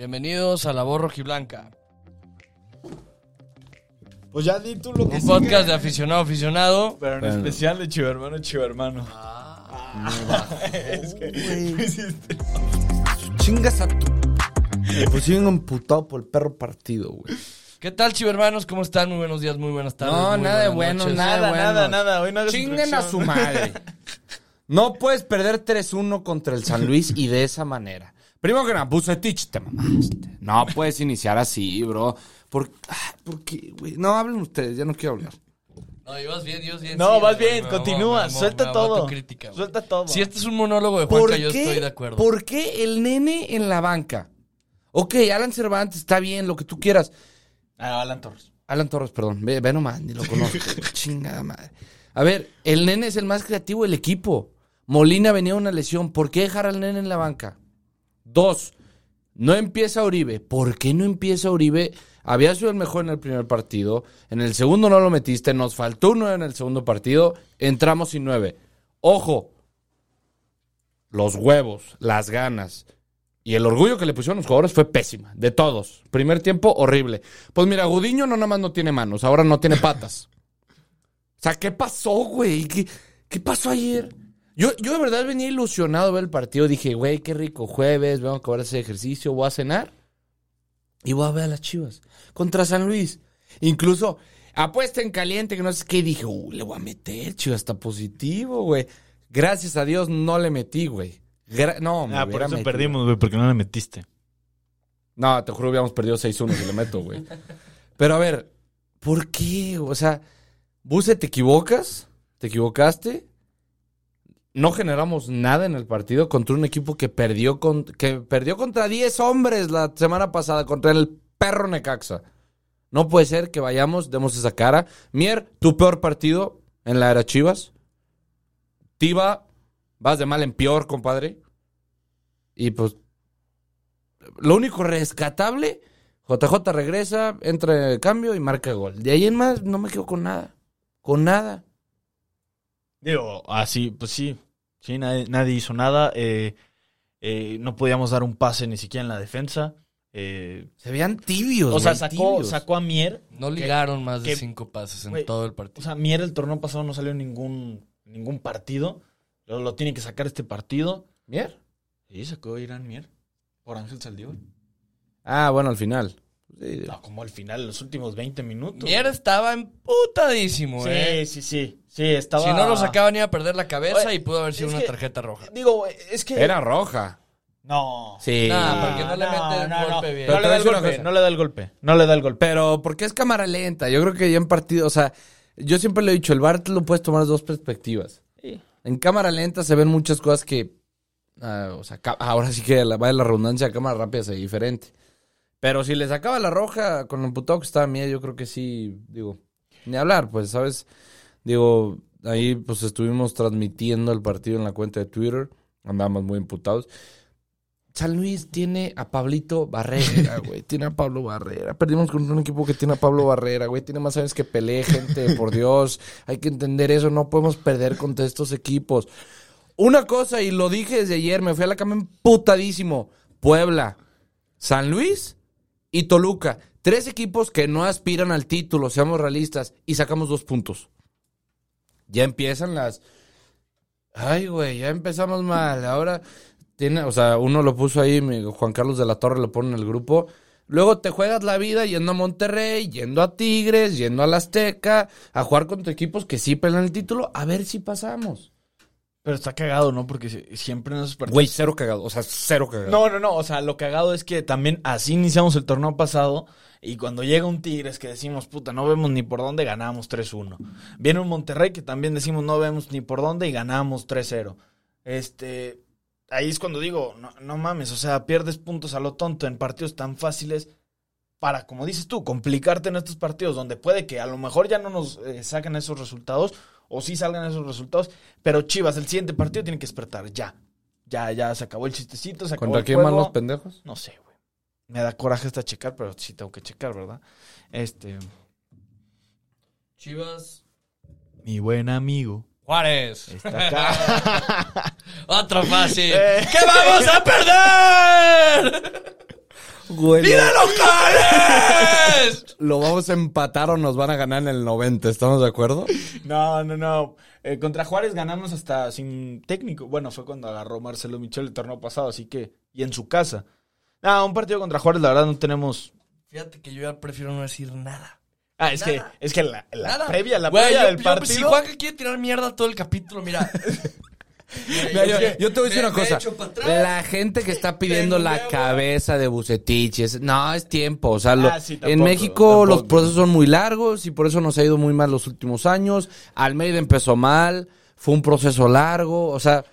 Bienvenidos a La Voz Rojiblanca, Pues ya di tú lo que un sigue. podcast de aficionado aficionado. Pero en Bueno. especial de Chivo Hermano, Chivo Hermano. es que... Chingas a tu. Pues siguen emputado por el perro partido, güey. ¿Qué tal, chivermanos? ¿Cómo están? Muy buenos días, muy buenas tardes. No, muy nada de buenas bueno, noches. nada de Nada, bueno. nada, nada. Hoy no hagas Chinguen a su introducción. madre. No puedes perder 3-1 contra el San Luis y de esa manera. Primero que nada, Bucetich, te mamaste. No puedes iniciar así, bro. ¿Por, ah, ¿por qué, güey? No, hablen ustedes, ya no quiero hablar. No, ibas bien, ibas bien. No, sí, vas bien, me- continúa, me- suelta me- todo. crítica. Suelta todo. Si este es un monólogo de ¿Por Juanca, yo qué, estoy de acuerdo. ¿Por qué el nene en la banca? Ok, Alan Cervantes, está bien, lo que tú quieras. Ah, Alan Torres. Alan Torres, perdón. Ve, ve nomás, ni lo conozco. Chingada madre. A ver, el nene es el más creativo del equipo. Molina venía una lesión. ¿Por qué dejar al nene en la banca? Dos, no empieza Uribe. ¿Por qué no empieza Uribe? Había sido el mejor en el primer partido. En el segundo no lo metiste. Nos faltó uno en el segundo partido. Entramos sin nueve. Ojo. Los huevos, las ganas y el orgullo que le pusieron los jugadores fue pésima. De todos. Primer tiempo, horrible. Pues mira, Gudiño no nada más no tiene manos, ahora no tiene patas. O sea, ¿qué pasó, güey? ¿Qué, qué pasó ayer? Yo, yo de verdad venía ilusionado a ver el partido. Dije, güey, qué rico jueves, vengo a acabar ese ejercicio, voy a cenar y voy a ver a las chivas contra San Luis. Incluso apuesta en caliente, que no sé qué. Dije, uh, le voy a meter, chivas, está positivo, güey. Gracias a Dios no le metí, güey. Gra- no, me Ah, por eso metido. perdimos, güey, porque no le metiste. No, te juro, hubiéramos perdido 6-1 si le meto, güey. Pero a ver, ¿por qué? O sea, Buse, ¿te equivocas? ¿Te equivocaste? No generamos nada en el partido contra un equipo que perdió, con, que perdió contra 10 hombres la semana pasada, contra el perro Necaxa. No puede ser que vayamos, demos esa cara. Mier, tu peor partido en la era Chivas. Tiva, vas de mal en peor, compadre. Y pues lo único rescatable, JJ regresa, entra en el cambio y marca gol. De ahí en más no me quedo con nada. Con nada. Digo, así, pues sí. Sí, nadie, nadie hizo nada. eh, eh, no podíamos dar un pase ni siquiera en la defensa. eh, Se veían tibios. o sea, sacó, tibios. sacó a Mier. No ligaron más de que- cinco pases en todo el O partido. sea, Mier el torneo pasado no salió en ningún, ningún partido. Lo, lo tiene que sacar este partido. ¿Mier? Y sacó a Irán Mier por Ángel Saldívar. Ah, bueno, al final. Sí. No, como al final, los últimos 20 minutos. Mier estaba emputadísimo, eh. Sí, sí, sí. Sí, estaba. Si no lo sacaban iba a perder la cabeza Oye, y pudo haber sido una que- tarjeta roja. Digo, es que. Era roja. No. Sí. Nah, porque no le mete el golpe bien. No, Pero le te da el golpe. No le da el golpe. No le da el golpe. Pero porque es cámara lenta. Yo creo que ya en partido, o sea, yo siempre le he dicho, el VAR te lo puedes tomar de dos perspectivas. En cámara lenta se ven muchas cosas que, ah, o sea, ahora sí que la, vaya la redundancia, a cámara rápida se ve diferente. Pero si le sacaba la roja con el emputado que estaba mía, yo creo que sí, digo, ni hablar, pues, ¿sabes? Digo, ahí pues estuvimos transmitiendo el partido en la cuenta de Twitter, andábamos muy imputados. San Luis tiene a Pablito Barrera, güey. Tiene a Pablo Barrera. Perdimos con un equipo que tiene a Pablo Barrera, güey. Tiene más años que Pelé, gente, por Dios. Hay que entender eso. No podemos perder contra estos equipos. Una cosa, y lo dije desde ayer, me fui a la cama emputadísimo. Puebla, San Luis y Toluca. Tres equipos que no aspiran al título, seamos realistas, y sacamos dos puntos. Ya empiezan las... Ay, güey, ya empezamos mal. Ahora tiene, o sea, uno lo puso ahí, Juan Carlos de la Torre lo pone en el grupo. Luego te juegas la vida yendo a Monterrey, yendo a Tigres, yendo al Azteca, a jugar contra equipos que sí pelean el título, a ver si pasamos. Pero está cagado, ¿no? Porque si- siempre en esos partidos. Güey, cero cagado, o sea, cero cagado. No, no, no. O sea, lo cagado es que también así iniciamos el torneo pasado. Y cuando llega un Tigres que decimos, puta, no vemos ni por dónde ganamos 3-1. Viene un Monterrey que también decimos, no vemos ni por dónde y ganamos 3-0. Este. Ahí es cuando digo, no, no mames, o sea, pierdes puntos a lo tonto en partidos tan fáciles para, como dices tú, complicarte en estos partidos donde puede que a lo mejor ya no nos eh, saquen esos resultados o sí salgan esos resultados, pero Chivas, el siguiente partido tiene que despertar ya. Ya, ya se acabó el chistecito, se acabó ¿Contra el quién van juego. los pendejos? No sé, güey. Me da coraje hasta checar, pero sí tengo que checar, ¿verdad? Este, Chivas. mi buen amigo Juárez. está acá. Otro fácil. Eh. ¡Que vamos a perder! Güey, ¡Vida lo, locales! lo vamos a empatar o nos van a ganar en el 90, ¿estamos de acuerdo? No, no, no. Eh, contra Juárez ganamos hasta sin técnico. Bueno, fue cuando agarró Marcelo Michel el torneo pasado, así que. Y en su casa. No, un partido contra Juárez, la verdad, no tenemos. Fíjate que yo ya prefiero no decir nada. Ah, es Nada. que, es que la, la previa, la Güey, previa yo- del yo- partido. Si Juanca quiere tirar mierda todo el capítulo, mira. Mira, yo, yo te voy a decir una cosa. La gente que está pidiendo la cabeza de Bucetich, es- no, es tiempo. O sea, lo- Ah, sí, en tampoco, México tampoco. los procesos son muy largos y por eso nos ha ido muy mal los últimos años. Almeida empezó mal, fue un proceso largo. O sea,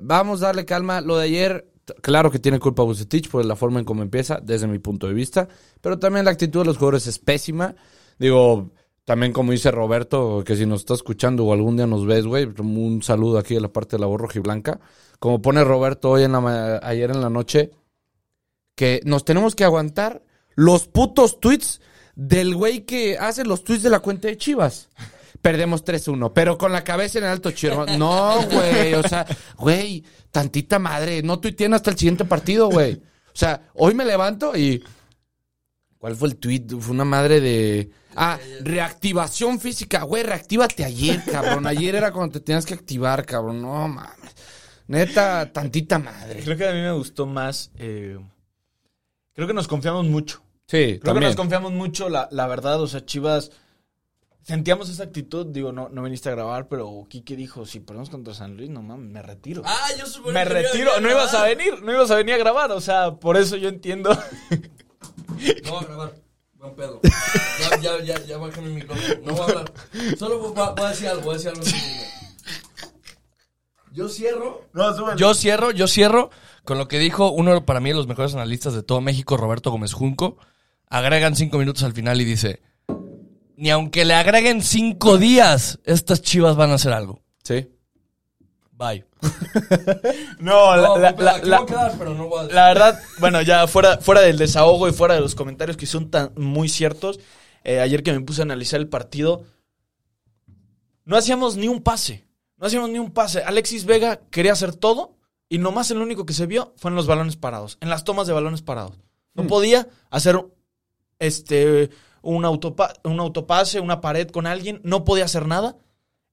vamos a darle calma. Lo de ayer, claro que tiene culpa Bucetich por la forma en cómo empieza, desde mi punto de vista. Pero también la actitud de los jugadores es pésima. Digo, también como dice Roberto, que si nos está escuchando o algún día nos ves, güey, un saludo aquí de la parte de la voz rojiblanca. Como pone Roberto hoy en la ayer en la noche, que nos tenemos que aguantar los putos tweets del güey que hace los tweets de la cuenta de Chivas. Perdemos 3-1, pero con la cabeza en alto, chido. No, güey, o sea, güey, tantita madre, no tuiteen hasta el siguiente partido, güey. O sea, hoy me levanto y... ¿Cuál fue el tweet? Fue una madre de... Ah, reactivación física. Güey, reactívate ayer, cabrón. Ayer era cuando te tenías que activar, cabrón. No, mames. Neta, tantita madre. Creo que a mí me gustó más. eh, creo que nos confiamos mucho. Sí, Creo que nos confiamos mucho, la, la verdad. O sea, Chivas. Sentíamos esa actitud. Digo, no, no viniste a grabar, pero Quique dijo: si perdemos contra San Luis, no mames, me retiro. Ah, yo supongo me que retiro. No ibas a venir, no ibas a venir a grabar. O sea, por eso yo entiendo. No voy a grabar. Buen pedo. Ya, ya, ya, ya bájame el micrófono. No voy a hablar. Solo voy, voy a decir algo, voy a decir algo. Yo cierro. No, súbele. Yo cierro, yo cierro con lo que dijo uno para mí de los mejores analistas de todo México, Roberto Gómez Junco. Agregan cinco minutos al final y dice: Ni aunque le agreguen cinco días, estas chivas van a hacer algo. Sí. Bye. No, la, No, la- espera, la- aquí la- voy a quedar, pero no voy a decir. la verdad, bueno, ya fuera, fuera del desahogo y fuera de los comentarios que son tan muy ciertos, eh, ayer que me puse a analizar el partido, no hacíamos ni un pase. No hacíamos ni un pase. Alexis Vega quería hacer todo y nomás el único que se vio fue en los balones parados, en las tomas de balones parados. No podía hacer este un, autopa- un autopase, una pared con alguien, no podía hacer nada.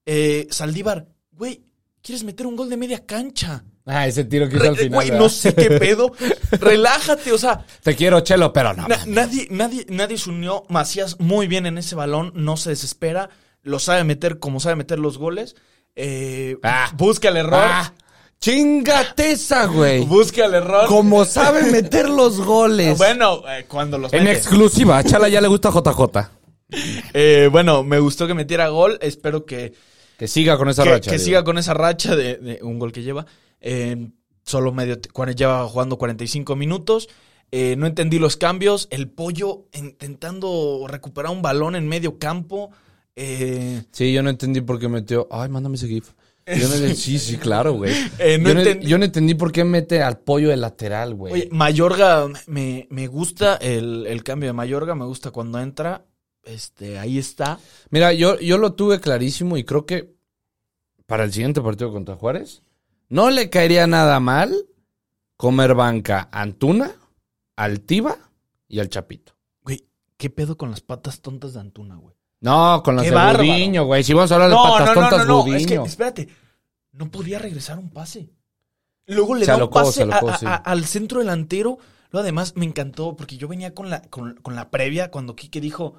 Eh, Saldívar, güey, ¿quieres meter un gol de media cancha? Ah, ese tiro que hizo al final. Güey, no sé qué pedo. Relájate, o sea, Te quiero, Chelo, pero no. na- nadie, nadie, nadie se unió. Macías muy bien en ese balón, no se desespera, lo sabe meter como sabe meter los goles. Eh, Ah. busca el error. ¡Ah! ¡Chingate esa, güey! Busca el error. Como sabe meter los goles. Bueno, eh, cuando los en mete. exclusiva, a Chala ya le gusta JJ. Eh, bueno, me gustó que metiera gol. Espero que, Que siga con esa que, racha. que digo. siga con esa racha de, de un gol que lleva. Eh, solo medio, lleva jugando 45 minutos. Eh, no entendí los cambios. El pollo intentando recuperar un balón en medio campo. Eh, Sí, yo no entendí por qué metió. Ay, mándame ese GIF. Yo no- sí, sí, claro, güey. Eh, no yo, no, entendí- yo no entendí por qué mete al pollo de lateral, güey. oye, Mayorga, me, me gusta el, el cambio de Mayorga. Me gusta cuando entra. Este, ahí está. Mira, yo, yo lo tuve clarísimo y creo que para el siguiente partido contra Juárez no le caería nada mal comer banca a Antuna, Altiva y al Chapito. Güey, ¿qué pedo con las patas tontas de Antuna, güey? No, con las Qué de bárbaro. Budiño, güey. Si vamos a hablar de No, patas no, no, tontas, no, no. Es que, Budiño. espérate. No podía regresar un pase. Luego le Se da un alocó, pase se alocó, a- a- sí. a- al centro delantero. Luego además me encantó porque yo venía con la, con, con la previa cuando Quique dijo,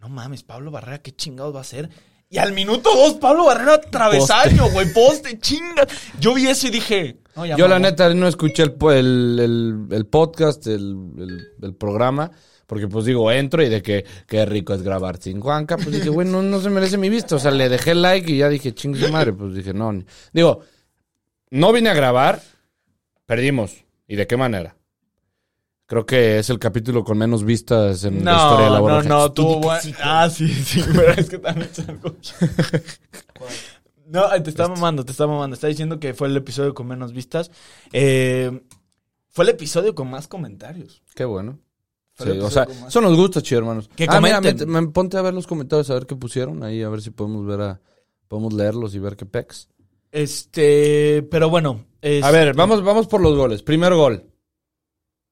no mames, Pablo Barrera, ¿qué chingados va a hacer? Y al minuto dos, Pablo Barrera travesaño, güey, poste, chinga. Yo vi eso y dije, no, ya Yo la neta no escuché el, el, el- el podcast, el, programa, porque pues digo, entro y de que qué rico es grabar sin Juanca, pues dije, güey, no, no se merece mi vista. O sea, le dejé like y ya dije, chingue su madre, pues dije, no. Digo, no vine a grabar, perdimos. ¿Y de qué manera? Creo que es el capítulo con menos vistas en la historia de la No, no, no, tuvo buen... Ah, sí, sí, pero es que también es algo... No, eh, te está mamando, te está mamando. Está diciendo que fue el episodio con menos vistas. Eh, fue el episodio con más comentarios. Qué bueno. Sí, o sea, eso nos gusta, chido, hermanos. Que ah, mira, me- me- ponte a ver los comentarios, a ver qué pusieron ahí, a ver si podemos ver a... Podemos leerlos y ver qué pex. Este, pero bueno. A este, ver, vamos, vamos por los goles. Primer gol.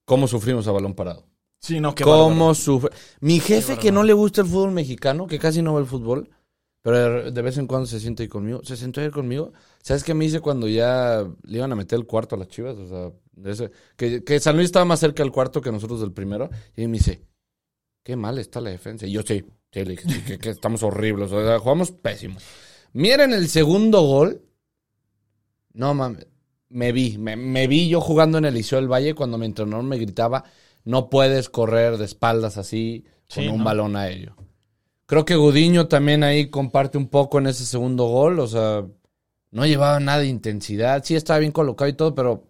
¿Cómo sufrimos a balón parado? Sí, no, qué ¿Cómo sufre? Mi jefe que no le gusta el fútbol mexicano, que casi no ve el fútbol, pero de- vez en cuando se siente ahí conmigo, se sentó ayer conmigo. ¿Sabes qué me dice cuando ya le iban a meter el cuarto a las chivas? O sea, ese- que, que San Luis estaba más cerca del cuarto que nosotros del primero. Y me dice, qué mal está la defensa. Y yo, sí, sí, le dije, sí, que, que estamos horribles. O sea, jugamos pésimo. Miren el segundo gol. No mames. Me vi, me, me vi yo jugando en el Liceo del Valle cuando mi entrenador me gritaba, no puedes correr de espaldas así con Sí, un ¿no? balón aéreo. Creo que Gudiño también ahí comparte un poco en ese segundo gol, o sea, no llevaba nada de intensidad, sí estaba bien colocado y todo, pero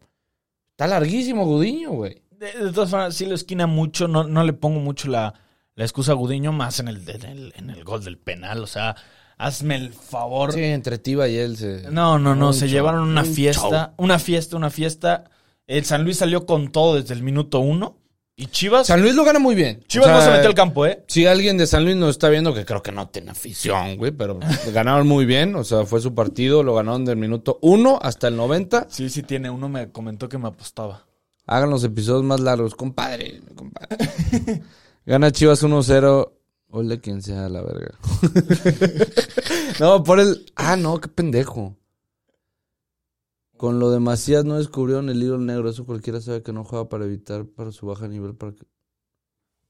está larguísimo Gudiño, güey. De, de todas formas, sí lo esquina mucho. No, no le pongo mucho la, la excusa a Gudiño más en el, en, el, en el gol del penal. O sea, hazme el favor. Sí, entre Tiva y él se... No, no, no. Un se show, llevaron una un fiesta. Una fiesta, una fiesta. El San Luis salió con todo desde el minuto uno. Y Chivas. San Luis lo gana muy bien. Chivas O sea, no se metió al campo, ¿eh? Si alguien de San Luis nos está viendo, que creo que no tiene afición, güey, pero ganaron muy bien, o sea, fue su partido, lo ganaron del minuto 1 hasta el 90. Sí, sí tiene. Uno me comentó que me apostaba. Hagan los episodios más largos, compadre, compadre. Gana Chivas 1-0. Ole quien sea la verga. no, por el... Ah, no, qué pendejo. Con lo de Macías no descubrieron el hilo negro. Eso cualquiera sabe que no juega para evitar para su baja nivel. Para que...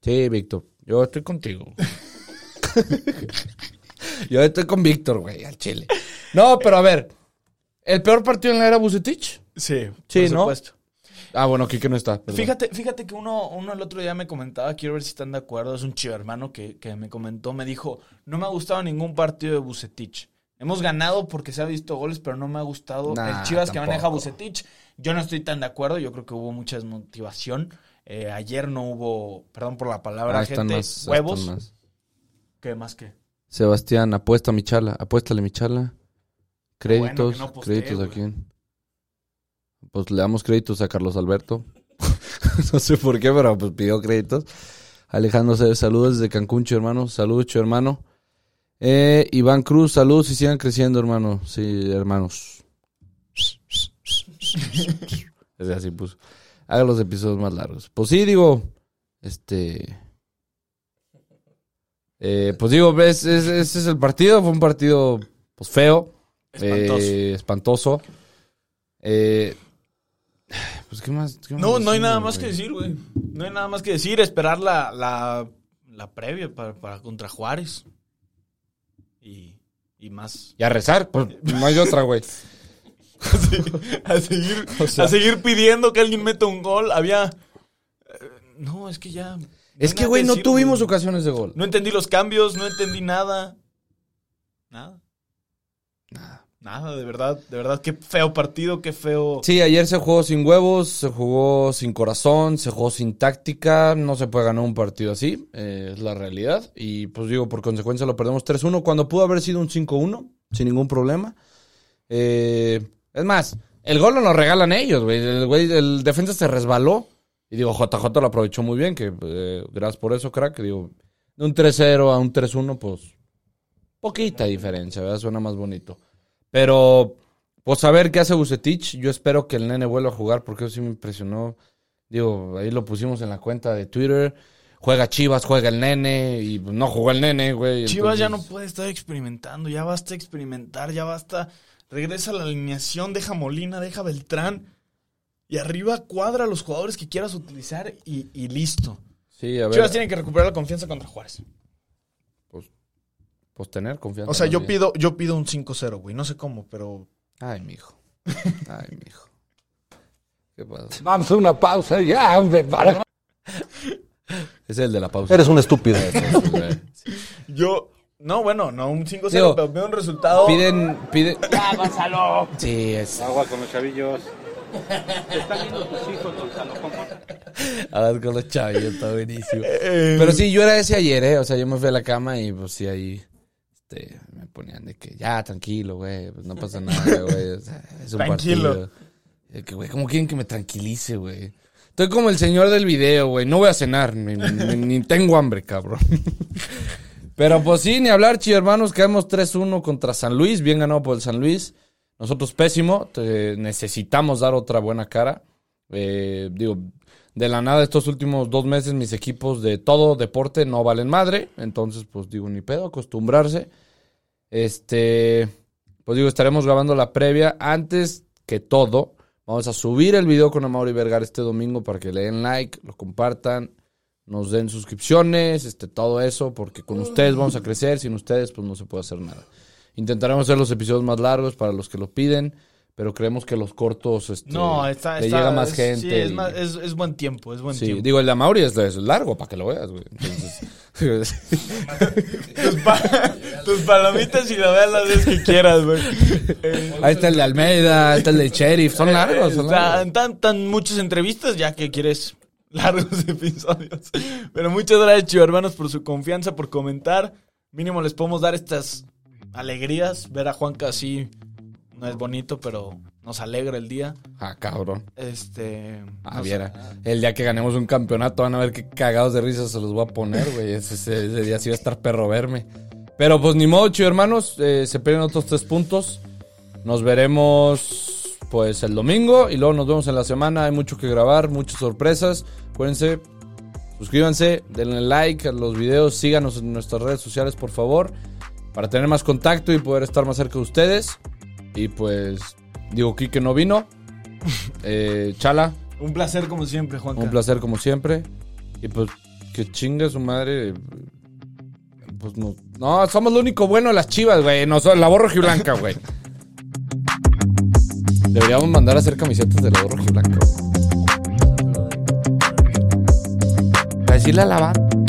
Sí, Víctor. Yo estoy contigo. Yo estoy con Víctor, güey, al chile. No, pero a ver. ¿El peor partido en la era Bucetich? Sí, Sí, por ¿no? supuesto. Ah, bueno, Kike no está. perdón. Fíjate, fíjate que uno, uno el otro día me comentaba, quiero ver si están de acuerdo, es un chivo hermano que, que me comentó, me dijo, no me ha gustado ningún partido de Bucetich. Hemos ganado porque se ha visto goles, pero no me ha gustado Nah, el Chivas que maneja Bucetich. Yo no estoy tan de acuerdo, yo creo que hubo mucha desmotivación. Eh, ayer no hubo, perdón por la palabra, Ah, gente, más, huevos. más. ¿Qué más que? Sebastián, apuesta mi chala. Apuéstale mi chala. Créditos. bueno no ¿Créditos a quién? Pues le damos créditos a Carlos Alberto. no sé por qué, pero pues pidió créditos. Alejandro César, saludos desde Cancún, hermano. Saludos, hermano. Eh, Iván Cruz, saludos y sigan creciendo, hermano. Sí, hermanos. Es así puso. Haga los episodios más largos. Pues sí, digo, este... Eh, pues digo, ves, ese es el partido. Fue un partido, pues feo. Espantoso. eh, espantoso. Eh, pues, ¿qué más? qué más No, no hay nada más que decir, güey. No hay nada más que decir. Esperar la, la, la previa para, para contra Juárez. Y, y más. Y a rezar, pues no hay otra, güey. a, seguir, O sea- a seguir pidiendo que alguien meta un gol. Había. eh, No, es que ya. Es que, güey, no decir, tuvimos ocasiones de gol. No entendí los cambios, no entendí nada. Nada. Nada. Nada, de verdad, de verdad, qué feo partido, qué feo. Sí, ayer se jugó sin huevos, se jugó sin corazón, se jugó sin táctica. No se puede ganar un partido así, eh, es la realidad. Y pues digo, por consecuencia lo perdemos 3-1 cuando pudo haber sido un 5-1, sin ningún problema. Eh, es más, el gol no lo regalan ellos, güey. El, güey, el defensa se resbaló. Y digo, JJ lo aprovechó muy bien, que eh, gracias por eso, crack. Digo, de un 3-0 a un 3-1, pues poquita diferencia, ¿verdad? Suena más bonito. Pero, pues a ver qué hace Bucetich. Yo espero que el nene vuelva a jugar porque eso sí me impresionó. Digo, ahí lo pusimos en la cuenta de Twitter. Juega Chivas, juega el nene y pues, no jugó el nene, güey. Chivas ya no puede estar experimentando, ya basta experimentar, ya basta. Regresa a la alineación, deja Molina, deja Beltrán. Y arriba cuadra a los jugadores que quieras utilizar y, y listo. Sí, a ver. Chivas tiene que recuperar la confianza contra Juárez. Pues tener confianza. O sea, yo pido, yo pido un 5-0, güey. No sé cómo, pero. Ay, mijo. Ay, mijo. ¿Qué pasa? Vamos a una pausa ya, hombre. para- Es el de la pausa. Eres un estúpido. Yo. No, bueno, no un 5-0, Digo, pero veo un resultado. Piden, piden. ¡Ya, Gonzalo! Sí, es. Agua con los chavillos. Hablas con los chavillos, está buenísimo. Eh, Pero sí, yo era ese ayer, ¿eh? O sea, yo me fui a la cama y pues sí, ahí este, me ponían de que ya, tranquilo, güey, pues no pasa nada, güey. O sea, es un Tranquilo. partido. De que, güey, ¿cómo quieren que me tranquilice, güey? Estoy como el señor del video, güey. No voy a cenar, ni, ni- ni tengo hambre, cabrón. Pero pues sí, ni hablar, chido hermanos. Quedamos 3-1 contra San Luis, bien ganado por el San Luis. Nosotros pésimo, te- necesitamos dar otra buena cara. Eh, digo, de la nada estos últimos dos meses mis equipos de todo deporte no valen madre. Entonces, pues digo, ni pedo, acostumbrarse. Este, pues digo, estaremos grabando la previa. Antes que todo, vamos a subir el video con Amaury Vergara este domingo para que le den like, lo compartan, nos den suscripciones, este, todo eso, porque con ustedes vamos a crecer. Sin ustedes, pues no se puede hacer nada. Intentaremos hacer los episodios más largos para los que lo piden, pero creemos que los cortos este, No, está, le está- llega más es- gente. Sí, es, y- más- es- es buen tiempo, es buen Sí, tiempo. digo, el de Amaury es, es largo para que lo veas, güey. Entonces, Tus, pa- tus palomitas y la veas las veces que quieras, güey. Eh, ahí está el de Almeida, ahí está el de Sheriff, son largos, son largos. tan, tan muchas entrevistas ya que quieres largos episodios. Pero muchas gracias, Chivo hermanos, por su confianza, por comentar. Mínimo les podemos dar estas alegrías. Ver a Juanca así no es bonito, pero nos alegra el día. Ah, cabrón. Este. Ah, sé. viera. El día que ganemos un campeonato van a ver qué cagados de risa se los voy a poner, güey. Ese día sí va a estar perro verme. Pero pues ni modo, chido hermanos. eh, se pierden otros tres puntos. Nos veremos pues el domingo y luego nos vemos en la semana. Hay mucho que grabar, muchas sorpresas. Acuérdense, suscríbanse, denle like a los videos, síganos en nuestras redes sociales, por favor, para tener más contacto y poder estar más cerca de ustedes. Y pues, digo, Kike no vino. Eh, Chala, Un placer como siempre, Juanca. un placer como siempre. Y pues que chingue su madre. Pues no. No, somos lo único bueno de las chivas, güey. No, la borra blanca, güey. Deberíamos mandar a hacer camisetas de la borra blanca. Para decirle a la banda.